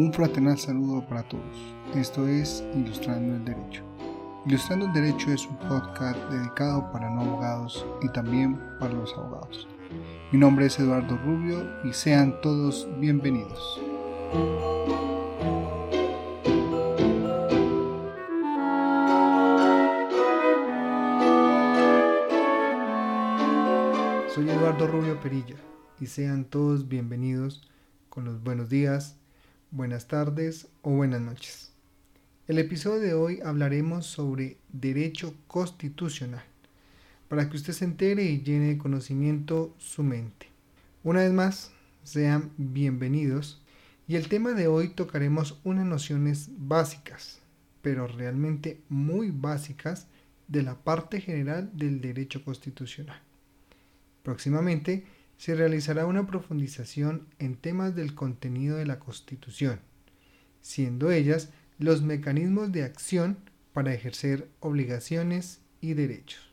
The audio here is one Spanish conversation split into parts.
Un fraternal saludo para todos. Esto es Ilustrando el Derecho. Ilustrando el Derecho es un podcast dedicado para no abogados y también para los abogados. Mi nombre es Eduardo Rubio y sean todos bienvenidos. Soy Eduardo Rubio Perilla y sean todos bienvenidos con los buenos días, buenas tardes o buenas noches. El episodio de hoy hablaremos sobre derecho constitucional, para que usted se entere y llene de conocimiento su mente. Una vez más, sean bienvenidos y el tema de hoy tocaremos unas nociones básicas, pero realmente muy básicas de la parte general del derecho constitucional. Próximamente se realizará una profundización en temas del contenido de la Constitución, siendo ellas los mecanismos de acción para ejercer obligaciones y derechos.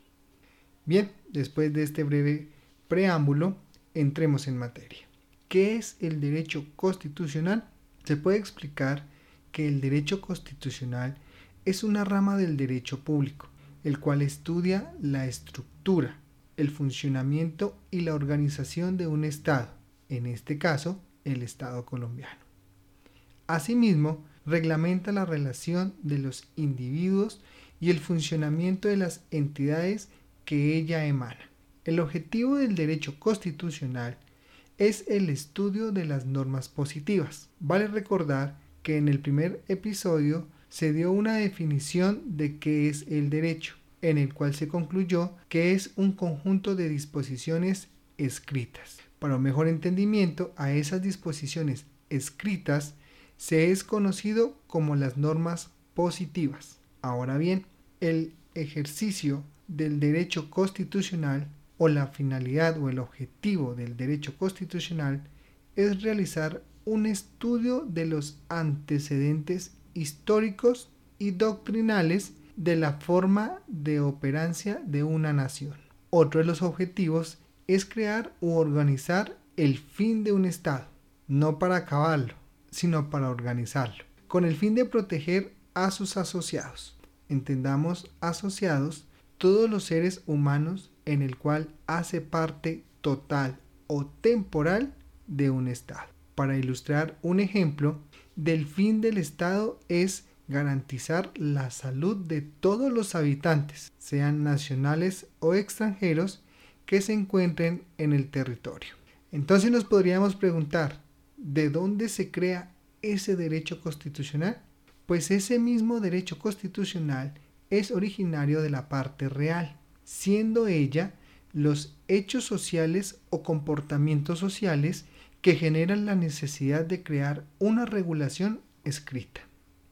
Bien, después de este breve preámbulo, entremos en materia. ¿Qué es el derecho constitucional? Se puede explicar que el derecho constitucional es una rama del derecho público, el cual estudia la estructura, el funcionamiento y la organización de un Estado, en este caso el Estado colombiano. Asimismo, reglamenta la relación de los individuos y el funcionamiento de las entidades que ella emana. El objetivo del derecho constitucional es el estudio de las normas positivas. Vale recordar que en el primer episodio se dio una definición de qué es el derecho en el cual se concluyó que es un conjunto de disposiciones escritas. Para un mejor entendimiento a esas disposiciones escritas se es conocido como las normas positivas. Ahora bien, el ejercicio del derecho constitucional o la finalidad o el objetivo del derecho constitucional es realizar un estudio de los antecedentes históricos y doctrinales de la forma de operancia de una nación. Otro de los objetivos es crear u organizar el fin de un Estado, no para acabarlo, sino para organizarlo, con el fin de proteger a sus asociados. Entendamos asociados todos los seres humanos en el cual hace parte total o temporal de un Estado. Para ilustrar un ejemplo, del fin del Estado es garantizar la salud de todos los habitantes, sean nacionales o extranjeros, que se encuentren en el territorio. Entonces nos podríamos preguntar, ¿de dónde se crea ese derecho constitucional? Pues ese mismo derecho constitucional es originario de la parte real, siendo ella los hechos sociales o comportamientos sociales que generan la necesidad de crear una regulación escrita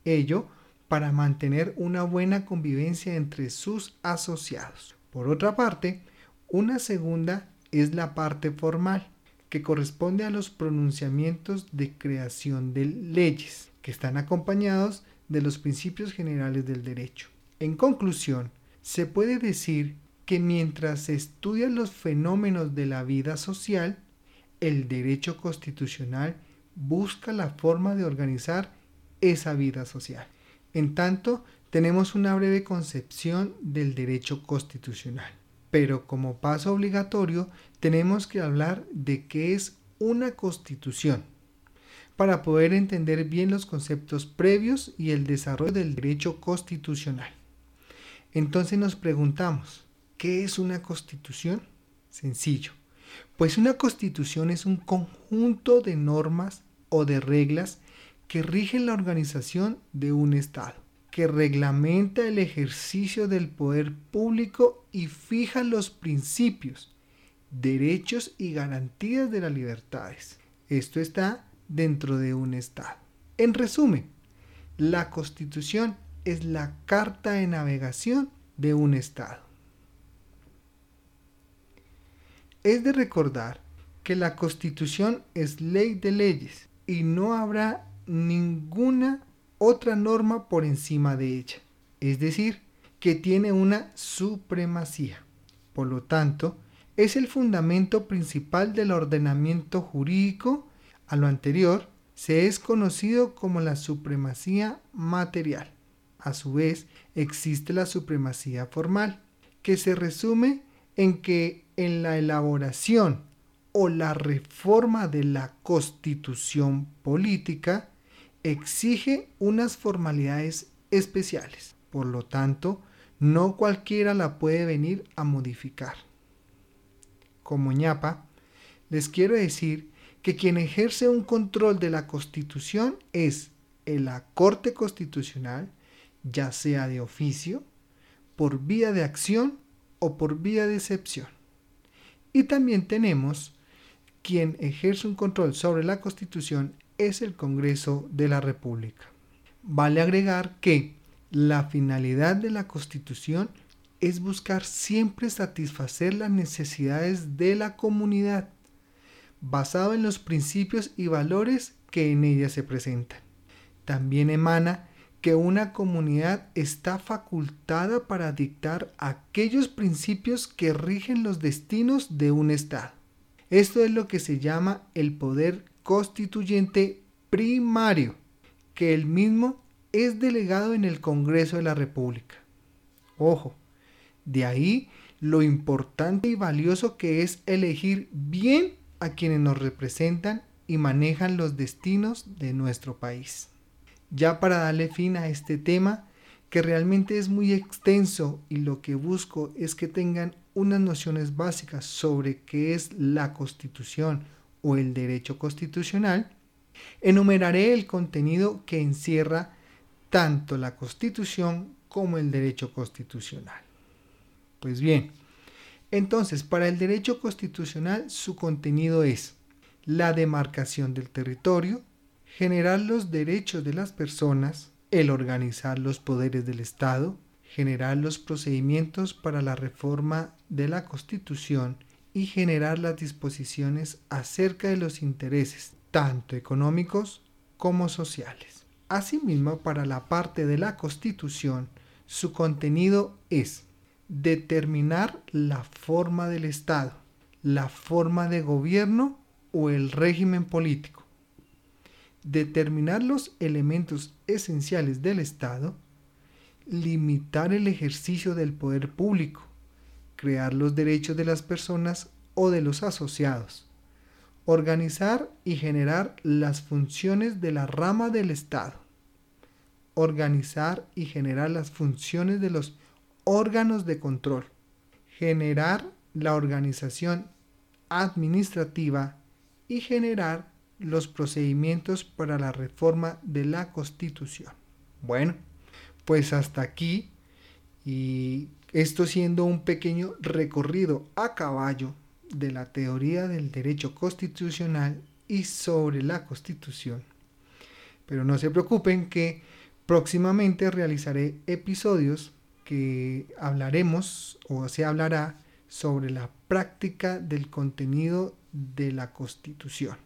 ello para mantener una buena convivencia entre sus asociados. Por otra parte, una segunda es la parte formal, que corresponde a los pronunciamientos de creación de leyes, que están acompañados de los principios generales del derecho. En conclusión, se puede decir que mientras se estudian los fenómenos de la vida social, el derecho constitucional busca la forma de organizar esa vida social. En tanto, tenemos una breve concepción del derecho constitucional. Pero como paso obligatorio, tenemos que hablar de qué es una constitución, para poder entender bien los conceptos previos y el desarrollo del derecho constitucional. Entonces nos preguntamos, ¿qué es una constitución? Sencillo, pues una constitución es un conjunto de normas o de reglas que rigen la organización de un Estado, que reglamenta el ejercicio del poder público y fija los principios, derechos y garantías de las libertades. Esto está dentro de un Estado. En resumen, la Constitución es la carta de navegación de un Estado. Es de recordar que la Constitución es ley de leyes y no habrá ninguna otra norma por encima de ella. Es decir, que tiene una supremacía. Por lo tanto, es el fundamento principal del ordenamiento jurídico. A lo anterior, se es conocido como la supremacía material. A su vez, existe la supremacía formal, que se resume en que en la elaboración o la reforma de la constitución política exige unas formalidades especiales. Por lo tanto, no cualquiera la puede venir a modificar. Como ñapa, les quiero decir que quien ejerce un control de la Constitución es la Corte Constitucional, ya sea de oficio, por vía de acción o por vía de excepción. Y también tenemos quien ejerce un control sobre la Constitución es el Congreso de la República. Vale agregar que la finalidad de la Constitución es buscar siempre satisfacer las necesidades de la comunidad, basado en los principios y valores que en ella se presentan. También emana que una comunidad está facultada para dictar aquellos principios que rigen los destinos de un Estado. Esto es lo que se llama el poder constituyente primario, que el mismo es delegado en el Congreso de la República. Ojo, de ahí lo importante y valioso que es elegir bien a quienes nos representan y manejan los destinos de nuestro país. Ya para darle fin a este tema, que realmente es muy extenso y lo que busco es que tengan unas nociones básicas sobre qué es la constitución o el derecho constitucional, enumeraré el contenido que encierra tanto la constitución como el derecho constitucional. Pues bien, entonces para el derecho constitucional su contenido es la demarcación del territorio, generar los derechos de las personas, el organizar los poderes del Estado, generar los procedimientos para la reforma de la Constitución y generar las disposiciones acerca de los intereses, tanto económicos como sociales. Asimismo, para la parte de la Constitución, su contenido es determinar la forma del Estado, la forma de gobierno o el régimen político, determinar los elementos esenciales del Estado, limitar el ejercicio del poder público, crear los derechos de las personas o de los asociados, organizar y generar las funciones de la rama del Estado, organizar y generar las funciones de los órganos de control, generar la organización administrativa y generar los procedimientos para la reforma de la Constitución. Bueno, pues hasta aquí y esto siendo un pequeño recorrido a caballo de la teoría del derecho constitucional y sobre la Constitución. Pero no se preocupen que próximamente realizaré episodios que hablaremos o se hablará sobre la práctica del contenido de la Constitución.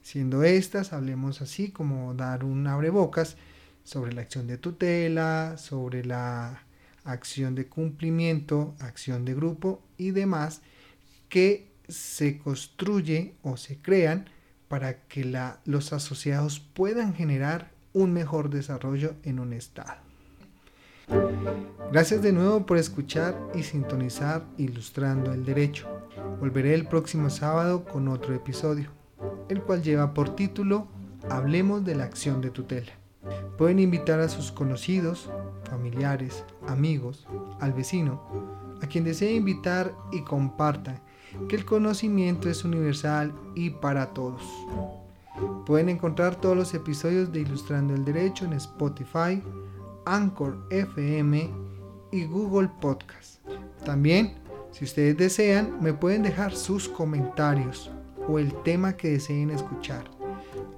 Siendo estas, hablemos así como dar un abrebocas sobre la acción de tutela, sobre la acción de cumplimiento, acción de grupo y demás que se construye o se crean para que los asociados puedan generar un mejor desarrollo en un Estado. Gracias de nuevo por escuchar y sintonizar Ilustrando el Derecho. Volveré el próximo sábado con otro episodio el cual lleva por título Hablemos de la acción de tutela. Pueden invitar a sus conocidos, familiares, amigos, al vecino, a quien desee invitar y compartan que el conocimiento es universal y para todos. Pueden encontrar todos los episodios de Ilustrando el Derecho en Spotify, Anchor FM y Google Podcast. También, si ustedes desean, me pueden dejar sus comentarios o el tema que deseen escuchar,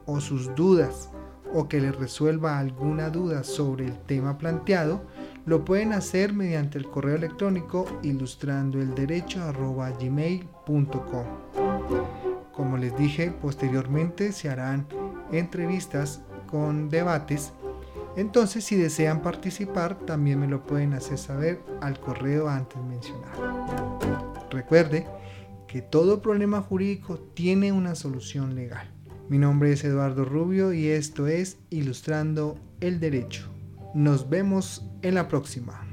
o sus dudas, o que les resuelva alguna duda sobre el tema planteado, lo pueden hacer mediante el correo electrónico ilustrando Como les dije, posteriormente se harán entrevistas con debates. Entonces, si desean participar, también me lo pueden hacer saber al correo antes mencionado. Recuerde que todo problema jurídico tiene una solución legal. Mi nombre es Eduardo Rubio y esto es Ilustrando el Derecho. Nos vemos en la próxima.